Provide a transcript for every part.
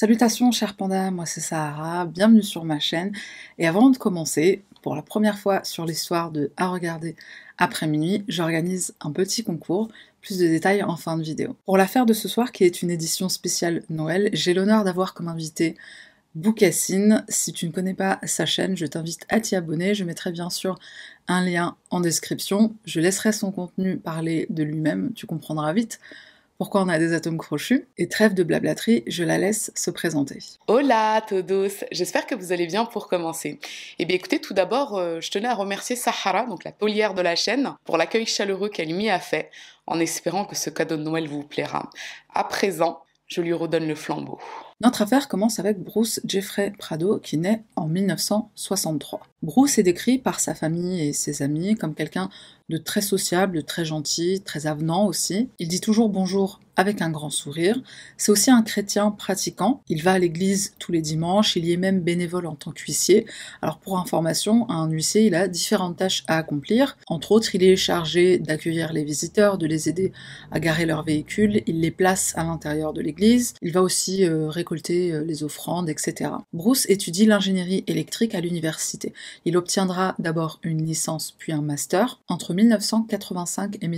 Salutations chers pandas, moi c'est Sahara, bienvenue sur ma chaîne. Et avant de commencer, pour la première fois sur l'histoire de À regarder après minuit, j'organise un petit concours, plus de détails en fin de vidéo. Pour l'affaire de ce soir, qui est une édition spéciale Noël, j'ai l'honneur d'avoir comme invité Boucassine. Si tu ne connais pas sa chaîne, je t'invite à t'y abonner. Je mettrai bien sûr un lien en description. Je laisserai son contenu parler de lui-même, tu comprendras vite pourquoi on a des atomes crochus. Et trêve de blablaterie, je la laisse se présenter. Hola todos, j'espère que vous allez bien pour commencer. Eh bien écoutez, tout d'abord, euh, je tenais à remercier Sahara, donc la taulière de la chaîne, pour l'accueil chaleureux qu'elle m'y a fait, en espérant que ce cadeau de Noël vous plaira. À présent, je lui redonne le flambeau. Notre affaire commence avec Bruce Jeffrey Prado qui naît en 1963. Bruce est décrit par sa famille et ses amis comme quelqu'un de très sociable, de très gentil, très avenant aussi. Il dit toujours bonjour avec un grand sourire. C'est aussi un chrétien pratiquant. Il va à l'église tous les dimanches, il y est même bénévole en tant qu'huissier. Alors pour information, un huissier, il a différentes tâches à accomplir. Entre autres, il est chargé d'accueillir les visiteurs, de les aider à garer leurs véhicules, il les place à l'intérieur de l'église. Il va aussi euh, récolter euh, les offrandes, etc. Bruce étudie l'ingénierie électrique à l'université. Il obtiendra d'abord une licence puis un master. Entre 1985 et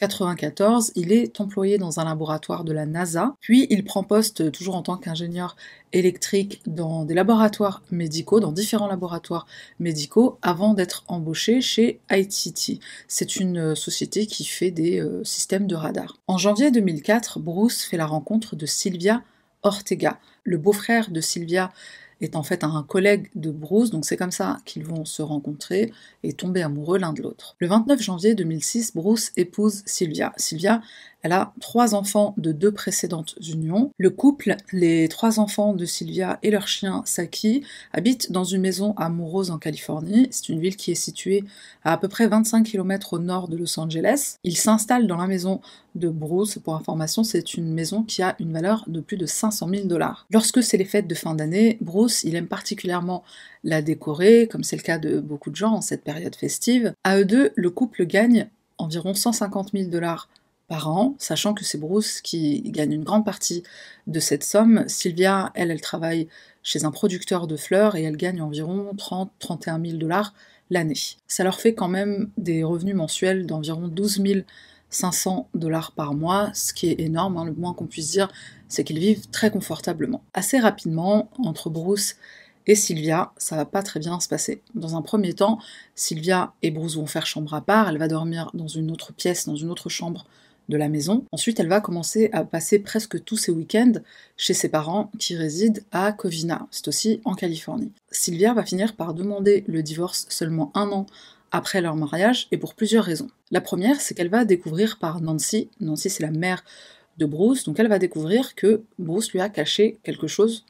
1994, il est employé dans un laboratoire de la NASA, puis il prend poste toujours en tant qu'ingénieur électrique dans des laboratoires médicaux, dans différents laboratoires médicaux, avant d'être embauché chez ITT. C'est une société qui fait des euh, systèmes de radar. En janvier 2004, Bruce fait la rencontre de Sylvia Ortega, le beau-frère de Sylvia est en fait un collègue de Bruce, donc c'est comme ça qu'ils vont se rencontrer et tomber amoureux l'un de l'autre. Le 29 janvier 2006, Bruce épouse Sylvia. Sylvia, elle a trois enfants de deux précédentes unions. Le couple, les trois enfants de Sylvia et leur chien Saki, habitent dans une maison amoureuse en Californie. C'est une ville qui est située à à peu près 25 km au nord de Los Angeles. Ils s'installent dans la maison de Bruce. Pour information, c'est une maison qui a une valeur de plus de 500 000 dollars. Lorsque c'est les fêtes de fin d'année, Bruce, il aime particulièrement la décorer, comme c'est le cas de beaucoup de gens en cette période festive. À eux deux, le couple gagne environ 150 000 dollars par an, sachant que c'est Bruce qui gagne une grande partie de cette somme. Sylvia, elle, elle travaille chez un producteur de fleurs et elle gagne environ 30-31 000 dollars l'année. Ça leur fait quand même des revenus mensuels d'environ 12 500 dollars par mois, ce qui est énorme, hein. le moins qu'on puisse dire, c'est qu'ils vivent très confortablement. Assez rapidement, entre Bruce et Sylvia, ça va pas très bien se passer. Dans un premier temps, Sylvia et Bruce vont faire chambre à part, elle va dormir dans une autre pièce, dans une autre chambre de la maison. Ensuite, elle va commencer à passer presque tous ses week-ends chez ses parents qui résident à Covina, c'est aussi en Californie. Sylvia va finir par demander le divorce seulement un an après leur mariage et pour plusieurs raisons. La première, c'est qu'elle va découvrir par Nancy, Nancy c'est la mère de Bruce, donc elle va découvrir que Bruce lui a caché quelque chose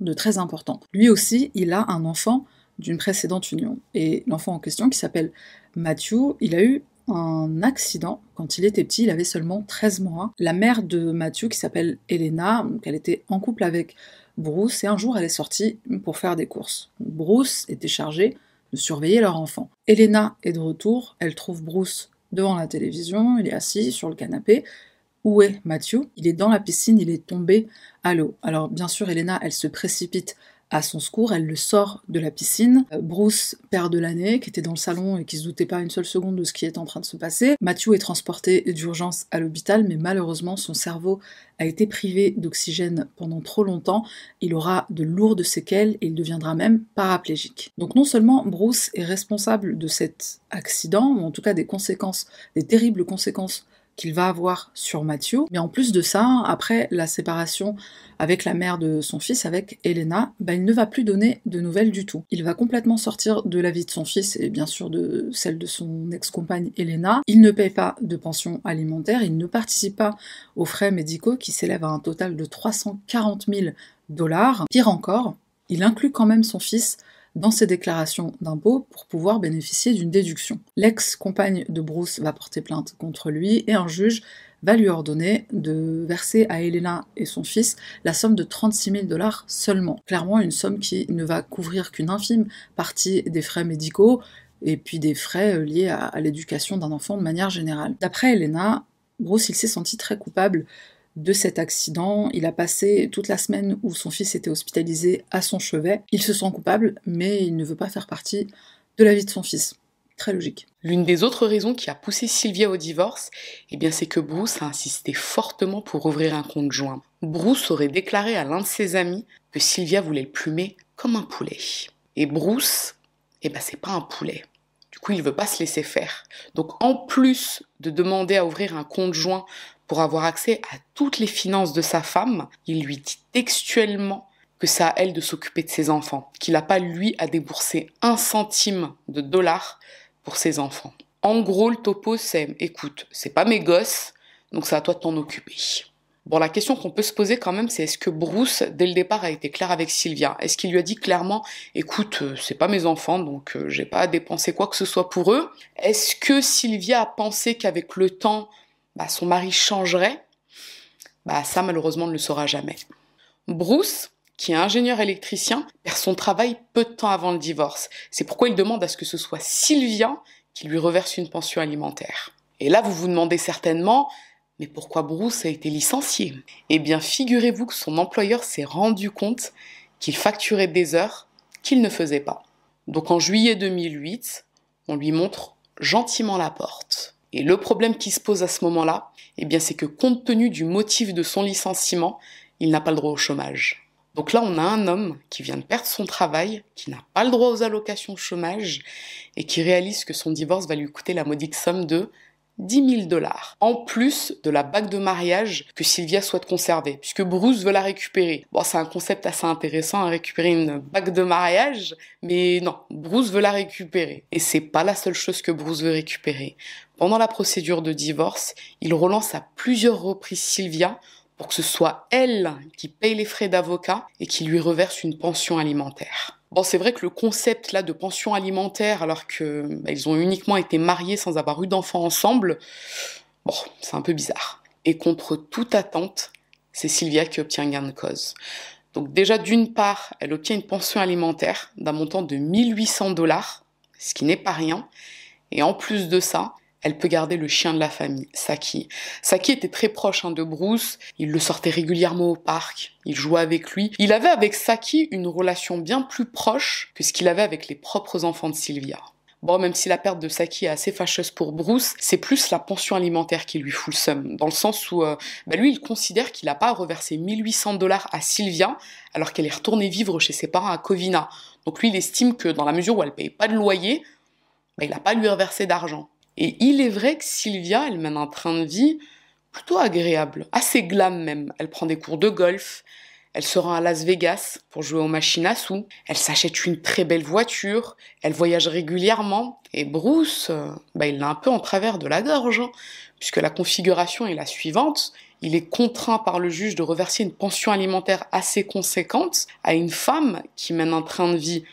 de très important. Lui aussi, il a un enfant d'une précédente union. Et l'enfant en question, qui s'appelle Matthew, il a eu un accident quand il était petit, il avait seulement 13 mois. La mère de Matthew, qui s'appelle Elena, donc elle était en couple avec Bruce, et un jour elle est sortie pour faire des courses. Bruce était chargé surveiller leur enfant. Elena est de retour, elle trouve Bruce devant la télévision, il est assis sur le canapé. Où est Matthew? Il est dans la piscine, il est tombé à l'eau. Alors bien sûr, Elena, elle se précipite à son secours, elle le sort de la piscine. Euh, Bruce, père de l'année, qui était dans le salon et qui se doutait pas une seule seconde de ce qui est en train de se passer. Matthew est transporté d'urgence à l'hôpital, mais malheureusement son cerveau a été privé d'oxygène pendant trop longtemps. Il aura de lourdes séquelles et il deviendra même paraplégique. Donc non seulement Bruce est responsable de cet accident, ou en tout cas des conséquences, des terribles conséquences qu'il va avoir sur Matthew. Mais en plus de ça, après la séparation avec la mère de son fils, avec Elena, bah, il ne va plus donner de nouvelles du tout. Il va complètement sortir de la vie de son fils et bien sûr de celle de son ex-compagne Elena. Il ne paye pas de pension alimentaire, il ne participe pas aux frais médicaux qui s'élèvent à un total de 340 000 dollars. Pire encore, il inclut quand même son fils dans ses déclarations d'impôts pour pouvoir bénéficier d'une déduction. L'ex-compagne de Bruce va porter plainte contre lui et un juge va lui ordonner de verser à Elena et son fils la somme de 36 000 dollars seulement. Clairement une somme qui ne va couvrir qu'une infime partie des frais médicaux et puis des frais euh, liés à, l'éducation d'un enfant de manière générale. D'après Elena, Bruce il s'est senti très coupable de cet accident. Il a passé toute la semaine où son fils était hospitalisé à son chevet. Il se sent coupable, mais il ne veut pas faire partie de la vie de son fils. Très logique. L'une des autres raisons qui a poussé Sylvia au divorce, eh bien, c'est que Bruce a insisté fortement pour ouvrir un compte joint. Bruce aurait déclaré à l'un de ses amis que Sylvia voulait le plumer comme un poulet. Et Bruce, eh ben, c'est pas un poulet. Du coup, il veut pas se laisser faire. Donc, en plus de demander à ouvrir un compte joint pour avoir accès à toutes les finances de sa femme, il lui dit textuellement que c'est à elle de s'occuper de ses enfants, qu'il n'a pas lui à débourser un centime de dollar pour ses enfants. En gros, le topo, c'est écoute, c'est pas mes gosses, donc c'est à toi de t'en occuper. Bon, la question qu'on peut se poser quand même, c'est est-ce que Bruce, dès le départ, a été clair avec Sylvia? Est-ce qu'il lui a dit clairement, écoute, euh, c'est pas mes enfants, donc euh, j'ai pas à dépenser quoi que ce soit pour eux? Est-ce que Sylvia a pensé qu'avec le temps, bah, son mari changerait Bah, ça, malheureusement, ne le saura jamais. Bruce, qui est ingénieur électricien, perd son travail peu de temps avant le divorce. C'est pourquoi il demande à ce que ce soit Sylvia qui lui reverse une pension alimentaire. Et là, vous vous demandez certainement, mais pourquoi Bruce a été licencié? Eh bien, figurez-vous que son employeur s'est rendu compte qu'il facturait des heures qu'il ne faisait pas. Donc en juillet 2008, on lui montre gentiment la porte. Et le problème qui se pose à ce moment-là, eh bien, c'est que compte tenu du motif de son licenciement, il n'a pas le droit au chômage. Donc là, on a un homme qui vient de perdre son travail, qui n'a pas le droit aux allocations chômage et qui réalise que son divorce va lui coûter la modique somme de 10 000 dollars, en plus de la bague de mariage que Sylvia souhaite conserver, puisque Bruce veut la récupérer. Bon, c'est un concept assez intéressant à récupérer une bague de mariage, mais non, Bruce veut la récupérer. Et c'est pas la seule chose que Bruce veut récupérer. Pendant la procédure de divorce, il relance à plusieurs reprises Sylvia pour que ce soit elle qui paye les frais d'avocat et qui lui reverse une pension alimentaire. Bon, c'est vrai que le concept là de pension alimentaire, alors que bah, ils ont uniquement été mariés sans avoir eu d'enfants ensemble, bon, c'est un peu bizarre. Et contre toute attente, c'est Sylvia qui obtient gain de cause. Donc déjà, d'une part, elle obtient une pension alimentaire d'un montant de 1800 dollars, ce qui n'est pas rien. Et en plus de ça, elle peut garder le chien de la famille, Saki. Saki était très proche hein, de Bruce, il le sortait régulièrement au parc, il jouait avec lui. Il avait avec Saki une relation bien plus proche que ce qu'il avait avec les propres enfants de Sylvia. Bon, même si la perte de Saki est assez fâcheuse pour Bruce, c'est plus la pension alimentaire qui lui fout le seum, dans le sens où euh, bah, lui, il considère qu'il n'a pas à reverser 1800 dollars à Sylvia alors qu'elle est retournée vivre chez ses parents à Covina. Donc lui, il estime que dans la mesure où elle paye pas de loyer, bah, il n'a pas à lui reverser d'argent. Et il est vrai que Sylvia, elle mène un train de vie plutôt agréable, assez glam même. Elle prend des cours de golf, elle se rend à Las Vegas pour jouer aux machines à sous, elle s'achète une très belle voiture, elle voyage régulièrement, et Bruce, euh, bah, il l'a un peu en travers de la gorge, hein, puisque la configuration est la suivante. Il est contraint par le juge de reverser une pension alimentaire assez conséquente à une femme qui mène un train de vie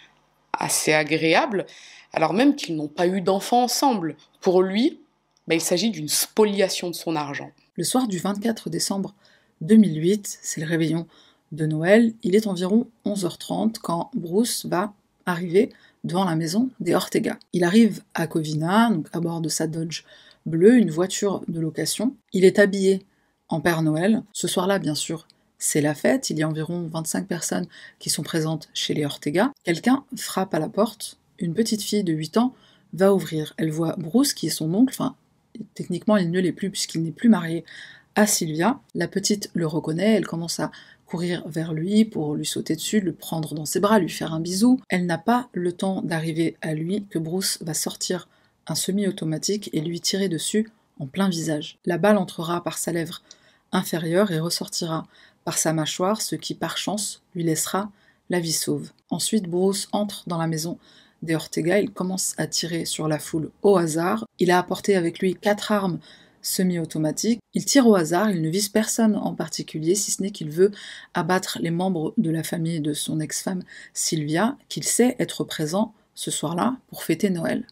assez agréable, alors même qu'ils n'ont pas eu d'enfants ensemble. Pour lui, bah, il s'agit d'une spoliation de son argent. Le soir du 24 décembre 2008, c'est le réveillon de Noël, il est environ 11h30 quand Bruce va arriver devant la maison des Ortega. Il arrive à Covina, donc à bord de sa Dodge bleue, une voiture de location. Il est habillé en Père Noël. Ce soir-là, bien sûr, c'est la fête. Il y a environ 25 personnes qui sont présentes chez les Ortega. Quelqu'un frappe à la porte une petite fille de 8 ans va ouvrir. Elle voit Bruce, qui est son oncle, enfin, techniquement il ne l'est plus puisqu'il n'est plus marié à Sylvia. La petite le reconnaît, elle commence à courir vers lui pour lui sauter dessus, le prendre dans ses bras, lui faire un bisou. Elle n'a pas le temps d'arriver à lui que Bruce va sortir un semi-automatique et lui tirer dessus en plein visage. La balle entrera par sa lèvre inférieure et ressortira par sa mâchoire, ce qui par chance lui laissera la vie sauve. Ensuite, Bruce entre dans la maison des Ortega, il commence à tirer sur la foule au hasard. Il a apporté avec lui quatre armes semi-automatiques. Il tire au hasard, il ne vise personne en particulier, si ce n'est qu'il veut abattre les membres de la famille de son ex-femme Sylvia, qu'il sait être présent ce soir-là pour fêter Noël.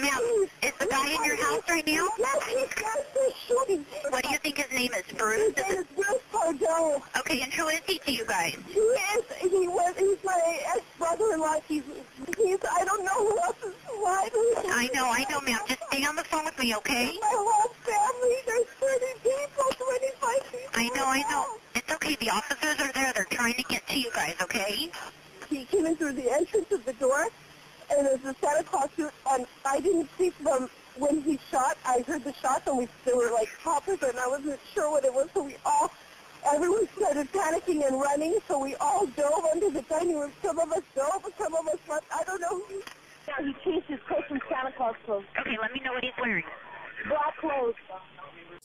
Ma'am, is the guy in your house right now? Yes, he's got the shooting. What do you think his name is? Bruce? His name is Bruce Pardo. Okay, and who is he to you guys? He is, he was, he's my ex-brother-in-law. He's, he's I don't know who else is why. I know, I know, ma'am. Just stay on the phone with me, okay? My whole family, there's 30 people, 25 people. I know, I know. It's okay. The officers are there. They're trying to get to you guys, okay? He came in through the entrance of the door, and there's a Santa Claus suit, and I didn't see from when he shot. I heard the shots, and we there were like poppers, and I wasn't sure what it was, so we all, everyone started panicking and running, so we all dove under the dining room. Some of us dove, some of us left. I don't know who. Yeah, he changed his clothes from Santa Claus clothes. Okay, let me know what he's wearing. Black clothes.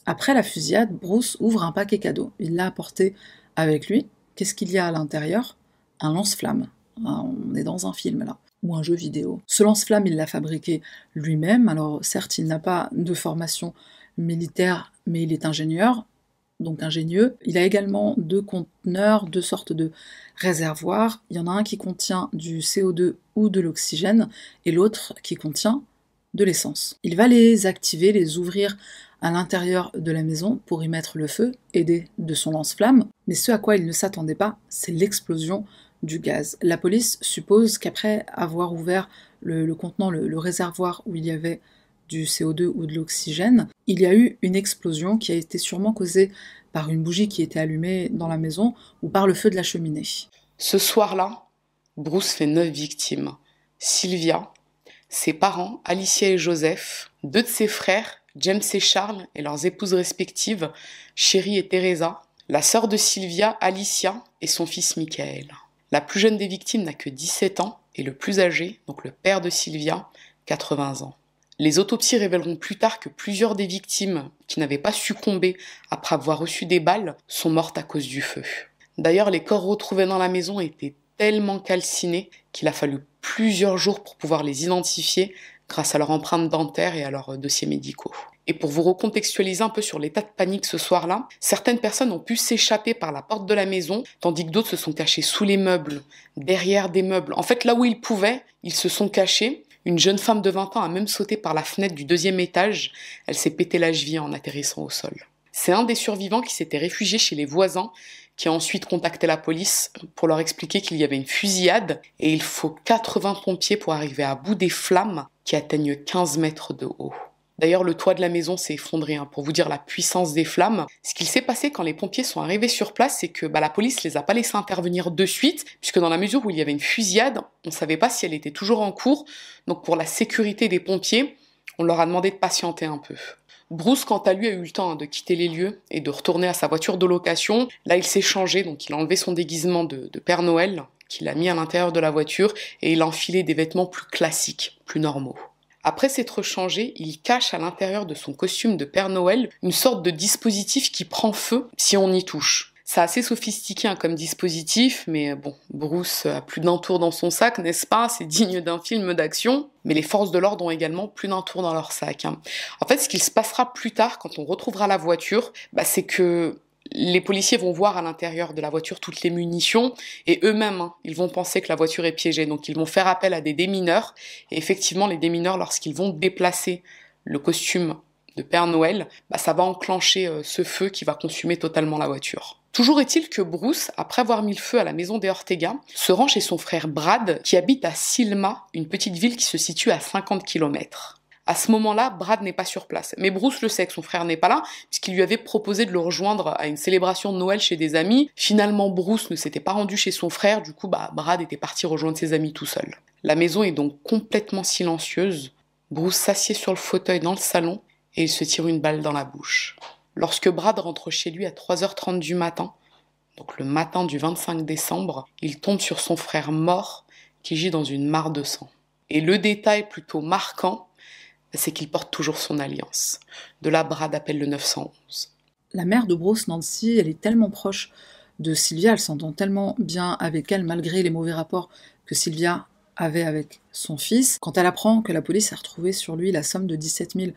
Après la fusillade, Bruce ouvre un paquet cadeau. Il l'a apporté avec lui. Qu'est-ce qu'il y a à l'intérieur? Un lance-flamme. Ah, On est dans un film là, ou un jeu vidéo. Ce lance-flamme, il l'a fabriqué lui-même. Alors certes, il n'a pas de formation militaire, mais il est ingénieur, donc ingénieux. Il a également deux conteneurs, deux sortes de réservoirs. Il y en a un qui contient du CO2 ou de l'oxygène, et l'autre qui contient de l'essence. Il va les activer, les ouvrir à l'intérieur de la maison pour y mettre le feu, aidé de son lance-flamme. Mais ce à quoi il ne s'attendait pas, c'est l'explosion du gaz. La police suppose qu'après avoir ouvert le, contenant, le, le réservoir où il y avait du CO2 ou de l'oxygène, il y a eu une explosion qui a été sûrement causée par une bougie qui était allumée dans la maison ou par le feu de la cheminée. Ce soir-là, Bruce fait neuf victimes. Sylvia, ses parents, Alicia et Joseph, deux de ses frères, James et Charles, et leurs épouses respectives, Chérie et Teresa, la sœur de Sylvia, Alicia, et son fils Michael. La plus jeune des victimes n'a que 17 ans, et le plus âgé, donc le père de Sylvia, 80 ans. Les autopsies révéleront plus tard que plusieurs des victimes qui n'avaient pas succombé après avoir reçu des balles sont mortes à cause du feu. D'ailleurs, les corps retrouvés dans la maison étaient tellement calcinés qu'il a fallu plusieurs jours pour pouvoir les identifier grâce à leur empreinte dentaire et à leurs dossiers médicaux. Et pour vous recontextualiser un peu sur l'état de panique ce soir-là, certaines personnes ont pu s'échapper par la porte de la maison, tandis que d'autres se sont cachés sous les meubles, derrière des meubles. En fait, là où ils pouvaient, ils se sont cachés. Une jeune femme de 20 ans a même sauté par la fenêtre du deuxième étage. Elle s'est pété la cheville en atterrissant au sol. C'est un des survivants qui s'était réfugié chez les voisins qui a ensuite contacté la police pour leur expliquer qu'il y avait une fusillade et il faut 80 pompiers pour arriver à bout des flammes qui atteignent 15 mètres de haut. D'ailleurs, le toit de la maison s'est effondré, hein, pour vous dire la puissance des flammes. Ce qu'il s'est passé quand les pompiers sont arrivés sur place, c'est que bah, la police les a pas laissés intervenir de suite, puisque dans la mesure où il y avait une fusillade, on ne savait pas si elle était toujours en cours. Donc pour la sécurité des pompiers, on leur a demandé de patienter un peu. Bruce, quant à lui, a eu le temps hein, de quitter les lieux et de retourner à sa voiture de location. Là, il s'est changé, donc il a enlevé son déguisement de, de Père Noël, qu'il a mis à l'intérieur de la voiture, et il a enfilé des vêtements plus classiques, plus normaux. Après s'être changé, il cache à l'intérieur de son costume de Père Noël une sorte de dispositif qui prend feu si on y touche. C'est assez sophistiqué hein, comme dispositif, mais bon, Bruce a plus d'un tour dans son sac, n'est-ce pas? C'est digne d'un film d'action. Mais les forces de l'ordre ont également plus d'un tour dans leur sac. hein. En fait, ce qu'il se passera plus tard, quand on retrouvera la voiture, bah, c'est que les policiers vont voir à l'intérieur de la voiture toutes les munitions et eux-mêmes, hein, ils vont penser que la voiture est piégée. Donc ils vont faire appel à des démineurs. Et effectivement, les démineurs, lorsqu'ils vont déplacer le costume de Père Noël, bah, ça va enclencher euh, ce feu qui va consumer totalement la voiture. Toujours est-il que Bruce, après avoir mis le feu à la maison des Ortega, se rend chez son frère Brad, qui habite à Silma, une petite ville qui se situe à 50 km. À ce moment-là, Brad n'est pas sur place. Mais Bruce le sait que son frère n'est pas là, puisqu'il lui avait proposé de le rejoindre à une célébration de Noël chez des amis. Finalement, Bruce ne s'était pas rendu chez son frère, du coup, bah, Brad était parti rejoindre ses amis tout seul. La maison est donc complètement silencieuse. Bruce s'assied sur le fauteuil dans le salon et il se tire une balle dans la bouche. Lorsque Brad rentre chez lui à 3h30 du matin, donc le matin du 25 décembre, il tombe sur son frère mort qui gît dans une mare de sang. Et le détail plutôt marquant, c'est qu'il porte toujours son alliance. De là, Brad appelle le 911. La mère de Bruce, Nancy, elle est tellement proche de Sylvia, elle s'entend tellement bien avec elle malgré les mauvais rapports que Sylvia avait avec son fils. Quand elle apprend que la police a retrouvé sur lui la somme de 17 000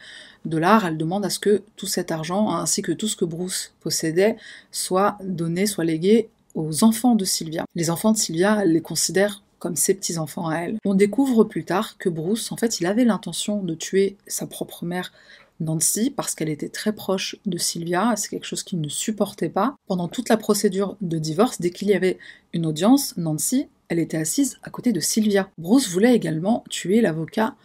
dollars, elle demande à ce que tout cet argent, ainsi que tout ce que Bruce possédait, soit donné, soit légué aux enfants de Sylvia. Les enfants de Sylvia, elle les considère comme ses petits-enfants à elle. On découvre plus tard que Bruce, en fait, il avait l'intention de tuer sa propre mère Nancy parce qu'elle était très proche de Sylvia, c'est quelque chose qu'il ne supportait pas. Pendant toute la procédure de divorce, dès qu'il y avait une audience, Nancy, elle était assise à côté de Sylvia. Bruce voulait également tuer l'avocat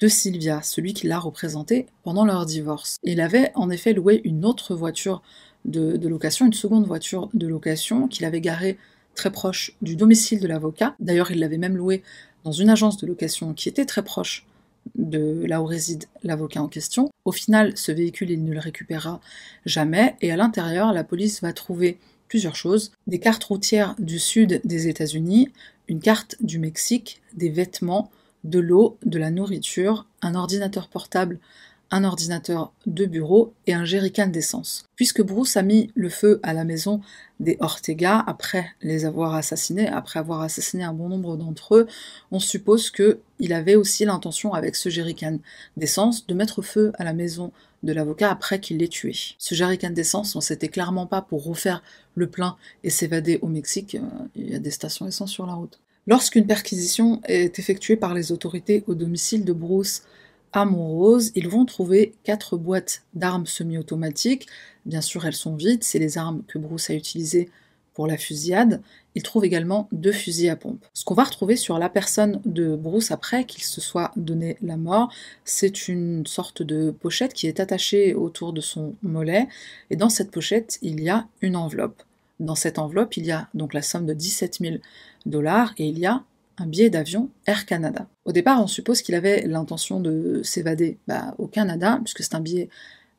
de Sylvia, celui qui l'a représenté pendant leur divorce. Il avait en effet loué une autre voiture de, de location, une seconde voiture de location qu'il avait garée très proche du domicile de l'avocat. D'ailleurs, il l'avait même louée dans une agence de location qui était très proche de là où réside l'avocat en question. Au final, ce véhicule, il ne le récupérera jamais, et à l'intérieur, la police va trouver plusieurs choses. Des cartes routières du sud des États-Unis, une carte du Mexique, des vêtements, de l'eau, de la nourriture, un ordinateur portable un ordinateur de bureau et un jerrycan d'essence. Puisque Bruce a mis le feu à la maison des Ortega après les avoir assassinés, après avoir assassiné un bon nombre d'entre eux, on suppose qu'il avait aussi l'intention avec ce jerrycan d'essence de mettre feu à la maison de l'avocat après qu'il l'ait tué. Ce jerrycan d'essence, on s'était clairement pas pour refaire le plein et s'évader au Mexique, euh, il y a des stations essence sur la route. Lorsqu'une perquisition est effectuée par les autorités au domicile de Bruce à Montrose, ils vont trouver quatre boîtes d'armes semi-automatiques. Bien sûr, elles sont vides, c'est les armes que Bruce a utilisées pour la fusillade. Ils trouvent également deux fusils à pompe. Ce qu'on va retrouver sur la personne de Bruce après qu'il se soit donné la mort, c'est une sorte de pochette qui est attachée autour de son mollet. Et dans cette pochette, il y a une enveloppe. Dans cette enveloppe, il y a donc la somme de 17 000 dollars et il y a un billet d'avion Air Canada. Au départ, on suppose qu'il avait l'intention de s'évader bah, au Canada, puisque c'est un billet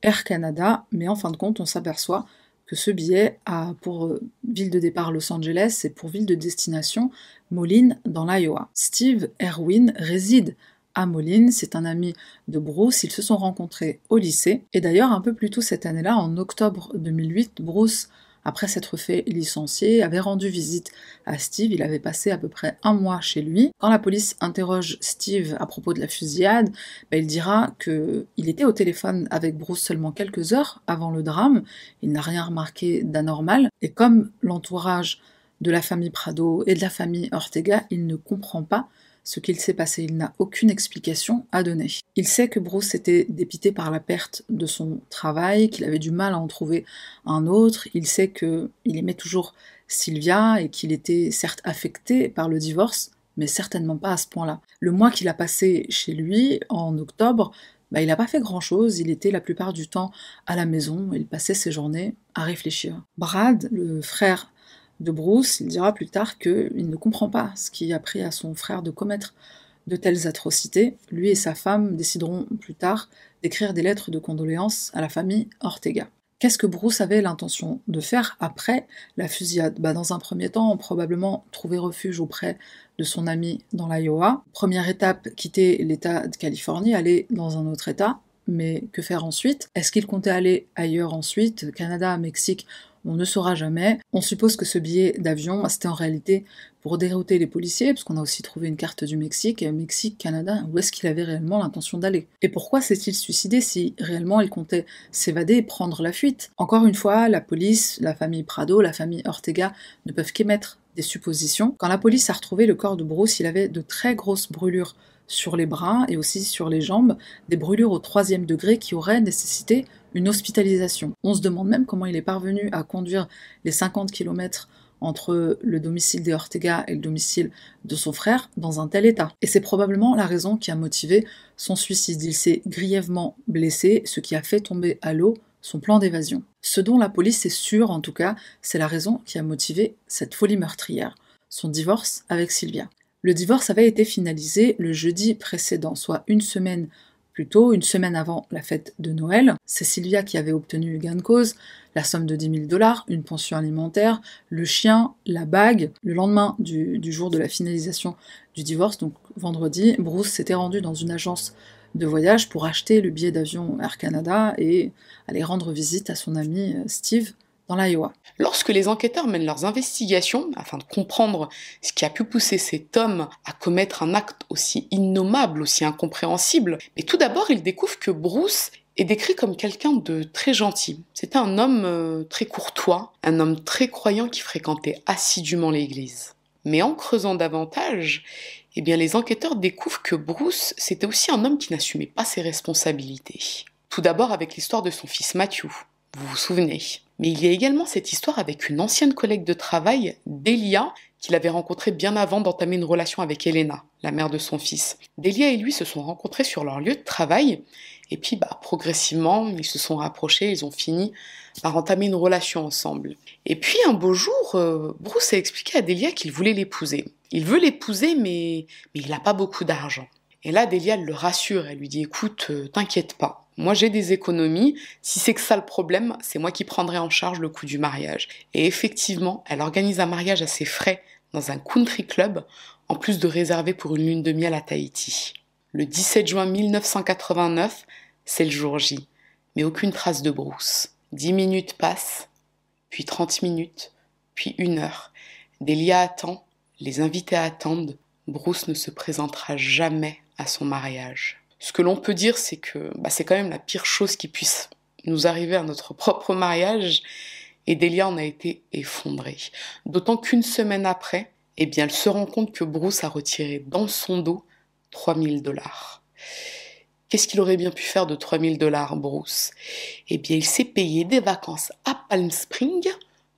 Air Canada, mais en fin de compte, on s'aperçoit que ce billet a pour euh, ville de départ Los Angeles et pour ville de destination Moline dans l'Iowa. Steve Erwin réside à Moline, c'est un ami de Bruce, ils se sont rencontrés au lycée, et d'ailleurs un peu plus tôt cette année-là, en octobre 2008, Bruce après s'être fait licencier, avait rendu visite à Steve. Il avait passé à peu près un mois chez lui. Quand la police interroge Steve à propos de la fusillade, ben, il dira qu'il était au téléphone avec Bruce seulement quelques heures avant le drame. Il n'a rien remarqué d'anormal. Et comme l'entourage de la famille Prado et de la famille Ortega, il ne comprend pas ce qu'il s'est passé. Il n'a aucune explication à donner. Il sait que Bruce était dépité par la perte de son travail, qu'il avait du mal à en trouver un autre. Il sait qu'il aimait toujours Sylvia et qu'il était certes affecté par le divorce, mais certainement pas à ce point-là. Le mois qu'il a passé chez lui, en octobre, bah, il n'a pas fait grand-chose, il était la plupart du temps à la maison, il passait ses journées à réfléchir. Brad, le frère de Bruce, il dira plus tard qu'il ne comprend pas ce qui a pris à son frère de commettre de telles atrocités. Lui et sa femme décideront plus tard d'écrire des lettres de condoléances à la famille Ortega. Qu'est-ce que Bruce avait l'intention de faire après la fusillade? Bah Dans un premier temps, probablement trouver refuge auprès de son ami dans l'Iowa. Première étape, quitter l'État de Californie, aller dans un autre État. Mais que faire ensuite? Est-ce qu'il comptait aller ailleurs ensuite? Canada, Mexique on ne saura jamais. On suppose que ce billet d'avion, bah, c'était en réalité pour dérouter les policiers, parce qu'on a aussi trouvé une carte du Mexique, Mexique, Canada, où est-ce qu'il avait réellement l'intention d'aller Et pourquoi s'est-il suicidé si réellement il comptait s'évader et prendre la fuite? Encore une fois, la police, la famille Prado, la famille Ortega ne peuvent qu'émettre des suppositions. Quand la police a retrouvé le corps de Bruce, il avait de très grosses brûlures sur les bras et aussi sur les jambes, des brûlures au troisième degré qui auraient nécessité une hospitalisation. On se demande même comment il est parvenu à conduire les 50 km entre le domicile des Ortega et le domicile de son frère dans un tel état. Et c'est probablement la raison qui a motivé son suicide. Il s'est grièvement blessé, ce qui a fait tomber à l'eau son plan d'évasion. Ce dont la police est sûre en tout cas, c'est la raison qui a motivé cette folie meurtrière, son divorce avec Sylvia. Le divorce avait été finalisé le jeudi précédent, soit une semaine plus tôt, une semaine avant la fête de Noël. C'est Sylvia qui avait obtenu gain de cause, la somme de 10 000 dollars, une pension alimentaire, le chien, la bague. Le lendemain du, du jour de la finalisation du divorce, donc vendredi, Bruce s'était rendu dans une agence de voyage pour acheter le billet d'avion Air Canada et aller rendre visite à son ami Steve dans l'Iowa. Lorsque les enquêteurs mènent leurs investigations afin de comprendre ce qui a pu pousser cet homme à commettre un acte aussi innommable, aussi incompréhensible, tout d'abord ils découvrent que Bruce est décrit comme quelqu'un de très gentil. C'était un homme euh, très courtois, un homme très croyant qui fréquentait assidûment l'église. Mais en creusant davantage, eh les enquêteurs découvrent que Bruce, c'était aussi un homme qui n'assumait pas ses responsabilités. Tout d'abord avec l'histoire de son fils Matthew, vous vous souvenez. Mais il y a également cette histoire avec une ancienne collègue de travail, Delia, qu'il avait rencontrée bien avant d'entamer une relation avec Elena, la mère de son fils. Delia et lui se sont rencontrés sur leur lieu de travail, et puis bah, progressivement, ils se sont rapprochés, ils ont fini par entamer une relation ensemble. Et puis un beau jour, euh, Bruce a expliqué à Delia qu'il voulait l'épouser. Il veut l'épouser, mais, mais il n'a pas beaucoup d'argent. Et là, Delia le rassure, elle lui dit écoute, euh, t'inquiète pas, moi j'ai des économies, si c'est que ça le problème, c'est moi qui prendrai en charge le coût du mariage. Et effectivement, elle organise un mariage à ses frais dans un country club, en plus de réserver pour une lune de miel à Tahiti. Le 17 juin 1989, c'est le jour J, mais aucune trace de Bruce. Dix minutes passent, puis trente minutes, puis une heure. Delia attend, les invités attendent, Bruce ne se présentera jamais à son mariage. Ce que l'on peut dire, c'est que bah, c'est quand même la pire chose qui puisse nous arriver à notre propre mariage, et Delia en a été effondrée. D'autant qu'une semaine après, eh bien, elle se rend compte que Bruce a retiré dans son dos 3000 dollars. Qu'est-ce qu'il aurait bien pu faire de 3000 dollars, Bruce? Eh bien, il s'est payé des vacances à Palm Springs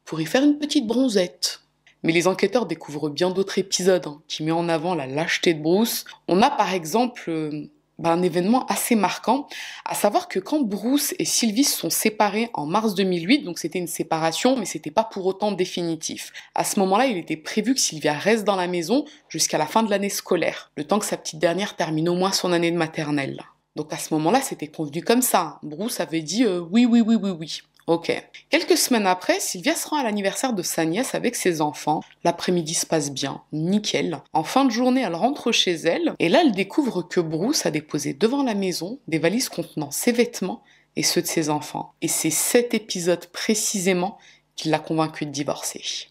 pour y faire une petite bronzette. Mais les enquêteurs découvrent bien d'autres épisodes hein, qui mettent en avant la lâcheté de Bruce. On a par exemple euh, un événement assez marquant, à savoir que quand Bruce et Sylvie se sont séparés en mars 2008, donc c'était une séparation, mais c'était pas pour autant définitif. À ce moment-là, il était prévu que Sylvia reste dans la maison jusqu'à la fin de l'année scolaire, le temps que sa petite dernière termine au moins son année de maternelle. Donc à ce moment-là, c'était convenu comme ça. Bruce avait dit euh, oui, oui, oui, oui, oui. Ok. Quelques semaines après, Sylvia se rend à l'anniversaire de sa nièce avec ses enfants. L'après-midi se passe bien, nickel. En fin de journée, elle rentre chez elle et là, elle découvre que Bruce a déposé devant la maison des valises contenant ses vêtements et ceux de ses enfants. Et c'est cet épisode précisément qui l'a convaincu de divorcer.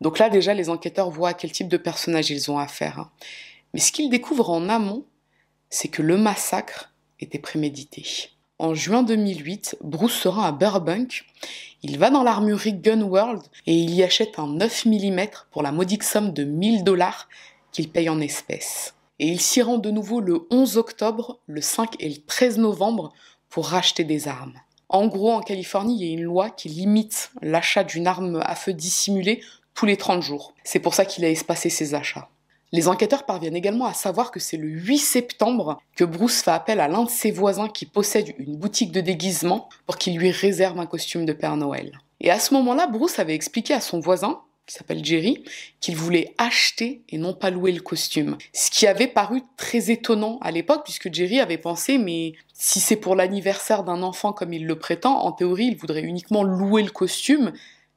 Donc là, déjà, les enquêteurs voient à quel type de personnage ils ont affaire. Hein. Mais ce qu'ils découvrent en amont, c'est que le massacre était prémédité. En juin 2008, Bruce se rend à Burbank. Il va dans l'armurerie Gun World et il y achète un 9 mm pour la modique somme de 1000 dollars qu'il paye en espèces. Et il s'y rend de nouveau le 11 octobre, le 5 et le 13 novembre pour racheter des armes. En gros, en Californie, il y a une loi qui limite l'achat d'une arme à feu dissimulée tous les 30 jours. C'est pour ça qu'il a espacé ses achats. Les enquêteurs parviennent également à savoir que c'est le 8 septembre que Bruce fait appel à l'un de ses voisins qui possède une boutique de déguisement pour qu'il lui réserve un costume de Père Noël. Et à ce moment-là, Bruce avait expliqué à son voisin, qui s'appelle Jerry, qu'il voulait acheter et non pas louer le costume. Ce qui avait paru très étonnant à l'époque, puisque Jerry avait pensé, mais si c'est pour l'anniversaire d'un enfant comme il le prétend, en théorie, il voudrait uniquement louer le costume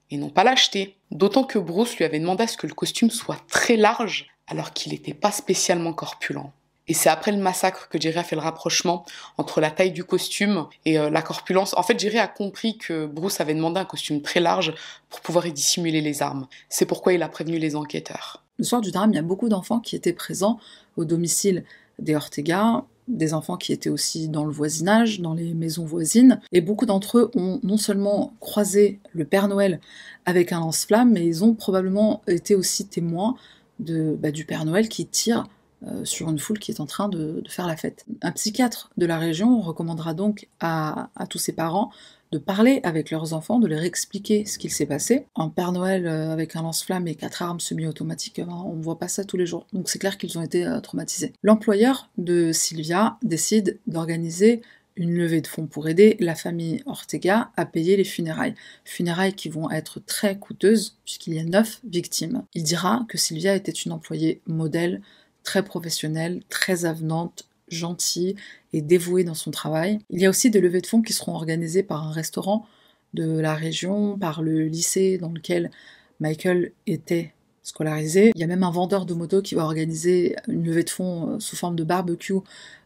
et non pas l'acheter. D'autant que Bruce lui avait demandé à ce que le costume soit très large alors qu'il n'était pas spécialement corpulent. Et c'est après le massacre que Jerry a fait le rapprochement entre la taille du costume et euh, la corpulence. En fait, Jerry a compris que Bruce avait demandé un costume très large pour pouvoir y dissimuler les armes. C'est pourquoi il a prévenu les enquêteurs. Le soir du drame, il y a beaucoup d'enfants qui étaient présents au domicile des Ortega, des enfants qui étaient aussi dans le voisinage, dans les maisons voisines, et beaucoup d'entre eux ont non seulement croisé le Père Noël avec un lance-flamme, mais ils ont probablement été aussi témoins de, bah, du Père Noël qui tire euh, sur une foule qui est en train de, faire la fête. Un psychiatre de la région recommandera donc à, tous ses parents de parler avec leurs enfants, de leur expliquer ce qu'il s'est passé. Un Père Noël euh, avec un lance-flamme et quatre armes semi-automatiques, euh, on ne voit pas ça tous les jours. Donc c'est clair qu'ils ont été traumatisés. L'employeur de Sylvia décide d'organiser une levée de fonds pour aider la famille Ortega à payer les funérailles. Funérailles qui vont être très coûteuses puisqu'il y a neuf victimes. Il dira que Sylvia était une employée modèle, très professionnelle, très avenante, gentille et dévouée dans son travail. Il y a aussi des levées de fonds qui seront organisées par un restaurant de la région, par le lycée dans lequel Michael était scolarisé. Il y a même un vendeur de moto qui va organiser une levée de fonds euh, sous forme de barbecue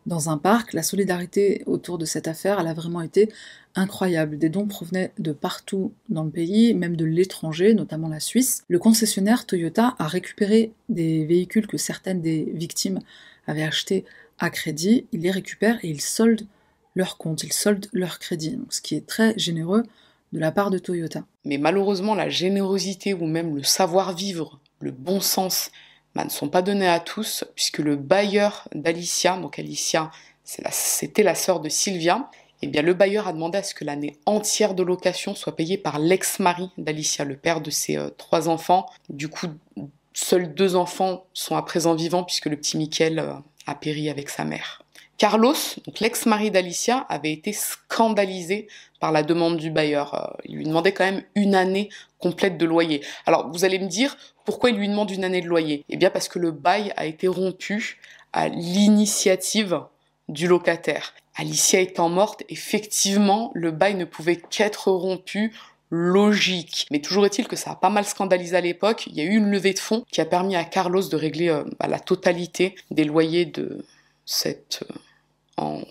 dans un parc. La solidarité autour de cette affaire, a vraiment été incroyable. Des dons provenaient de partout dans le pays, même de l'étranger, notamment la Suisse. Le concessionnaire Toyota a récupéré des véhicules que certaines des victimes avaient achetés à crédit. Il les récupère et il solde leur compte, il solde leur crédit, ce qui est très généreux de la part de Toyota. Mais malheureusement, la générosité ou même le savoir-vivre, le bon sens, bah, ne sont pas donnés à tous, puisque le bailleur d'Alicia, donc Alicia, c'était la sœur de Sylvia, eh bien, le bailleur a demandé à ce que l'année entière de location soit payée par l'ex-mari d'Alicia, le père de ses euh, trois enfants. Du coup, seuls deux enfants sont à présent vivants puisque le petit Michael euh, a péri avec sa mère. Carlos, l'ex-mari d'Alicia, avait été scandalisé par la demande du bailleur. Euh, il lui demandait quand même une année complète de loyer. Alors vous allez me dire, pourquoi il lui demande une année de loyer? Eh bien parce que le bail a été rompu à l'initiative du locataire. Alicia étant morte, effectivement, le bail ne pouvait qu'être rompu logique. Mais toujours est-il que ça a pas mal scandalisé à l'époque. Il y a eu une levée de fonds qui a permis à Carlos de régler euh, bah, la totalité des loyers de cette euh.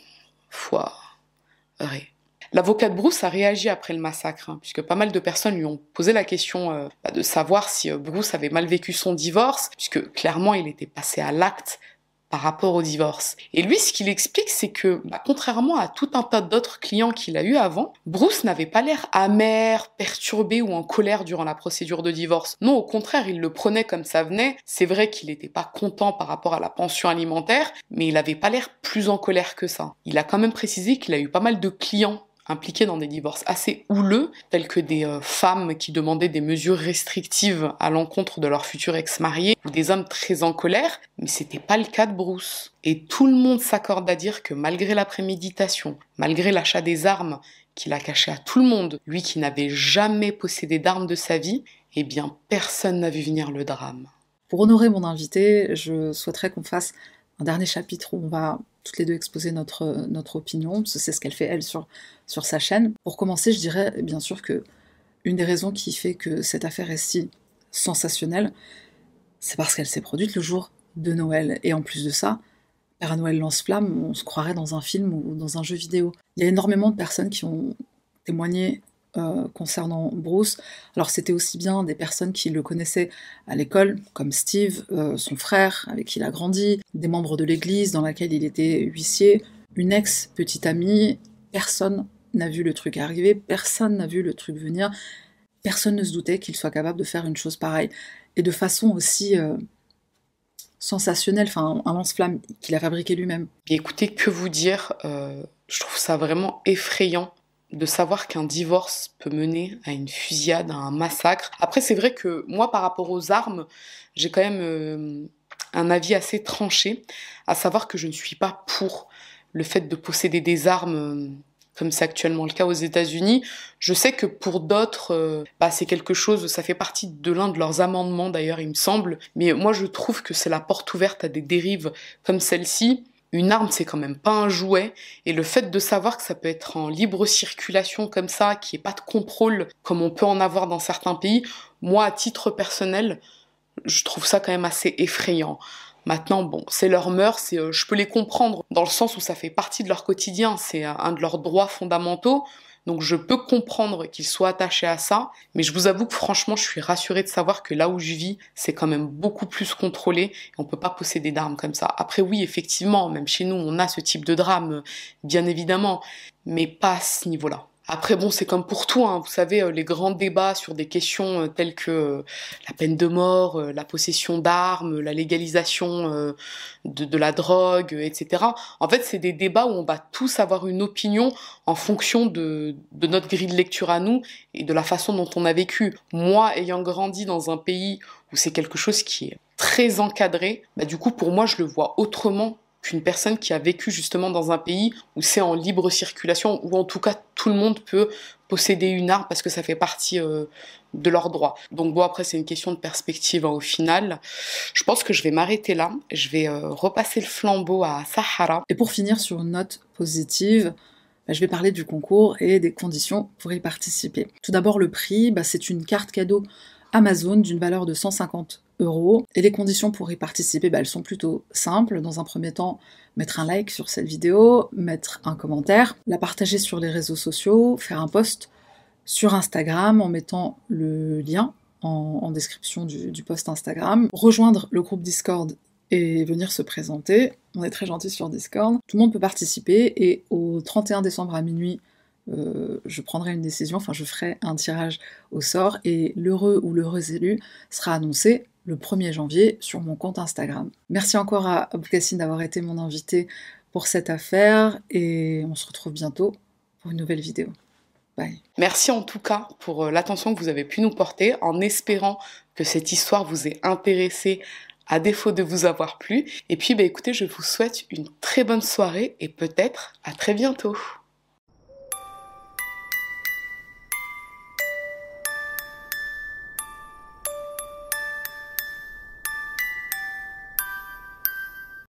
L'avocat de Bruce a réagi après le massacre, hein, puisque pas mal de personnes lui ont posé la question euh, bah, de savoir si euh, Bruce avait mal vécu son divorce, puisque clairement il était passé à l'acte par rapport au divorce. Et lui, ce qu'il explique, c'est que, bah, contrairement à tout un tas d'autres clients qu'il a eu avant, Bruce n'avait pas l'air amer, perturbé ou en colère durant la procédure de divorce. Non, au contraire, il le prenait comme ça venait. C'est vrai qu'il n'était pas content par rapport à la pension alimentaire, mais il n'avait pas l'air plus en colère que ça. Il a quand même précisé qu'il a eu pas mal de clients impliqués dans des divorces assez houleux, tels que des euh, femmes qui demandaient des mesures restrictives à l'encontre de leur futur ex-marié, ou des hommes très en colère, mais c'était pas le cas de Bruce. Et tout le monde s'accorde à dire que malgré la préméditation, malgré l'achat des armes qu'il a caché à tout le monde, lui qui n'avait jamais possédé d'armes de sa vie, eh bien personne n'a vu venir le drame. Pour honorer mon invité, je souhaiterais qu'on fasse dernier chapitre où on va toutes les deux exposer notre, notre opinion, parce que c'est ce qu'elle fait elle sur, sur sa chaîne. Pour commencer, je dirais bien sûr que une des raisons qui fait que cette affaire est si sensationnelle, c'est parce qu'elle s'est produite le jour de Noël. Et en plus de ça, Père Noël lance-flamme, on se croirait dans un film ou dans un jeu vidéo. Il y a énormément de personnes qui ont témoigné euh, concernant Bruce. Alors c'était aussi bien des personnes qui le connaissaient à l'école, comme Steve, euh, son frère avec qui il a grandi, des membres de l'église dans laquelle il était huissier, une ex-petite amie. Personne n'a vu le truc arriver, personne n'a vu le truc venir, personne ne se doutait qu'il soit capable de faire une chose pareille. Et de façon aussi euh, sensationnelle, enfin un lance-flamme qu'il a fabriqué lui-même. Écoutez, que vous dire Je trouve ça vraiment effrayant de savoir qu'un divorce peut mener à une fusillade, à un massacre. Après, c'est vrai que moi, par rapport aux armes, j'ai quand même euh, un avis assez tranché, à savoir que je ne suis pas pour le fait de posséder des armes. Euh, comme c'est actuellement le cas aux États-Unis. Je sais que pour d'autres, euh, bah, c'est quelque chose, ça fait partie de l'un de leurs amendements d'ailleurs, il me semble. Mais moi, je trouve que c'est la porte ouverte à des dérives comme celle-ci une arme, c'est quand même pas un jouet. Et le fait de savoir que ça peut être en libre circulation comme ça, qu'il n'y ait pas de contrôle comme on peut en avoir dans certains pays, moi, à titre personnel, je trouve ça quand même assez effrayant. Maintenant, bon, c'est leur mœurs, c'est, euh, je peux les comprendre dans le sens où ça fait partie de leur quotidien, c'est un de leurs droits fondamentaux. Donc je peux comprendre qu'ils soient attachés à ça, mais je vous avoue que franchement, je suis rassurée de savoir que là où je vis, c'est quand même beaucoup plus contrôlé et on peut pas posséder d'armes comme ça. Après oui, effectivement, même chez nous, on a ce type de drame, bien évidemment, mais pas à ce niveau-là. Après, bon, c'est comme pour tout, hein. vous savez, euh, les grands débats sur des questions euh, telles que euh, la peine de mort, la possession d'armes, la légalisation de, la drogue, etc. En fait, c'est des débats où on va tous avoir une opinion en fonction de, notre grille de lecture à nous et de la façon dont on a vécu. Moi, ayant grandi dans un pays où c'est quelque chose qui est très encadré, bah, du coup, pour moi, je le vois autrement qu'une personne qui a vécu justement dans un pays où c'est en libre circulation, où en tout cas tout le monde peut posséder une arme parce que ça fait partie euh, de leurs droits. Donc bon, après c'est une question de perspective hein, au final. Je pense que je vais m'arrêter là. Je vais euh, repasser le flambeau à Sahara. Et pour finir sur une note positive, bah, je vais parler du concours et des conditions pour y participer. Tout d'abord le prix, bah, c'est une carte cadeau Amazon d'une valeur de 150 euros. Et les conditions pour y participer, bah, elles sont plutôt simples. Dans un premier temps, mettre un like sur cette vidéo, mettre un commentaire, la partager sur les réseaux sociaux, faire un post sur Instagram en mettant le lien en, description du, post Instagram, rejoindre le groupe Discord et venir se présenter. On est très gentil sur Discord. Tout le monde peut participer et au 31 décembre à minuit, euh, je prendrai une décision, enfin je ferai un tirage au sort et l'heureux ou l'heureuse élu sera annoncé le 1er janvier sur mon compte Instagram. Merci encore à Aboukassine d'avoir été mon invité pour cette affaire et on se retrouve bientôt pour une nouvelle vidéo. Bye. Merci en tout cas pour euh, l'attention que vous avez pu nous porter, en espérant que cette histoire vous ait intéressé à défaut de vous avoir plu. Et puis, bah, écoutez, je vous souhaite une très bonne soirée et peut-être à très bientôt.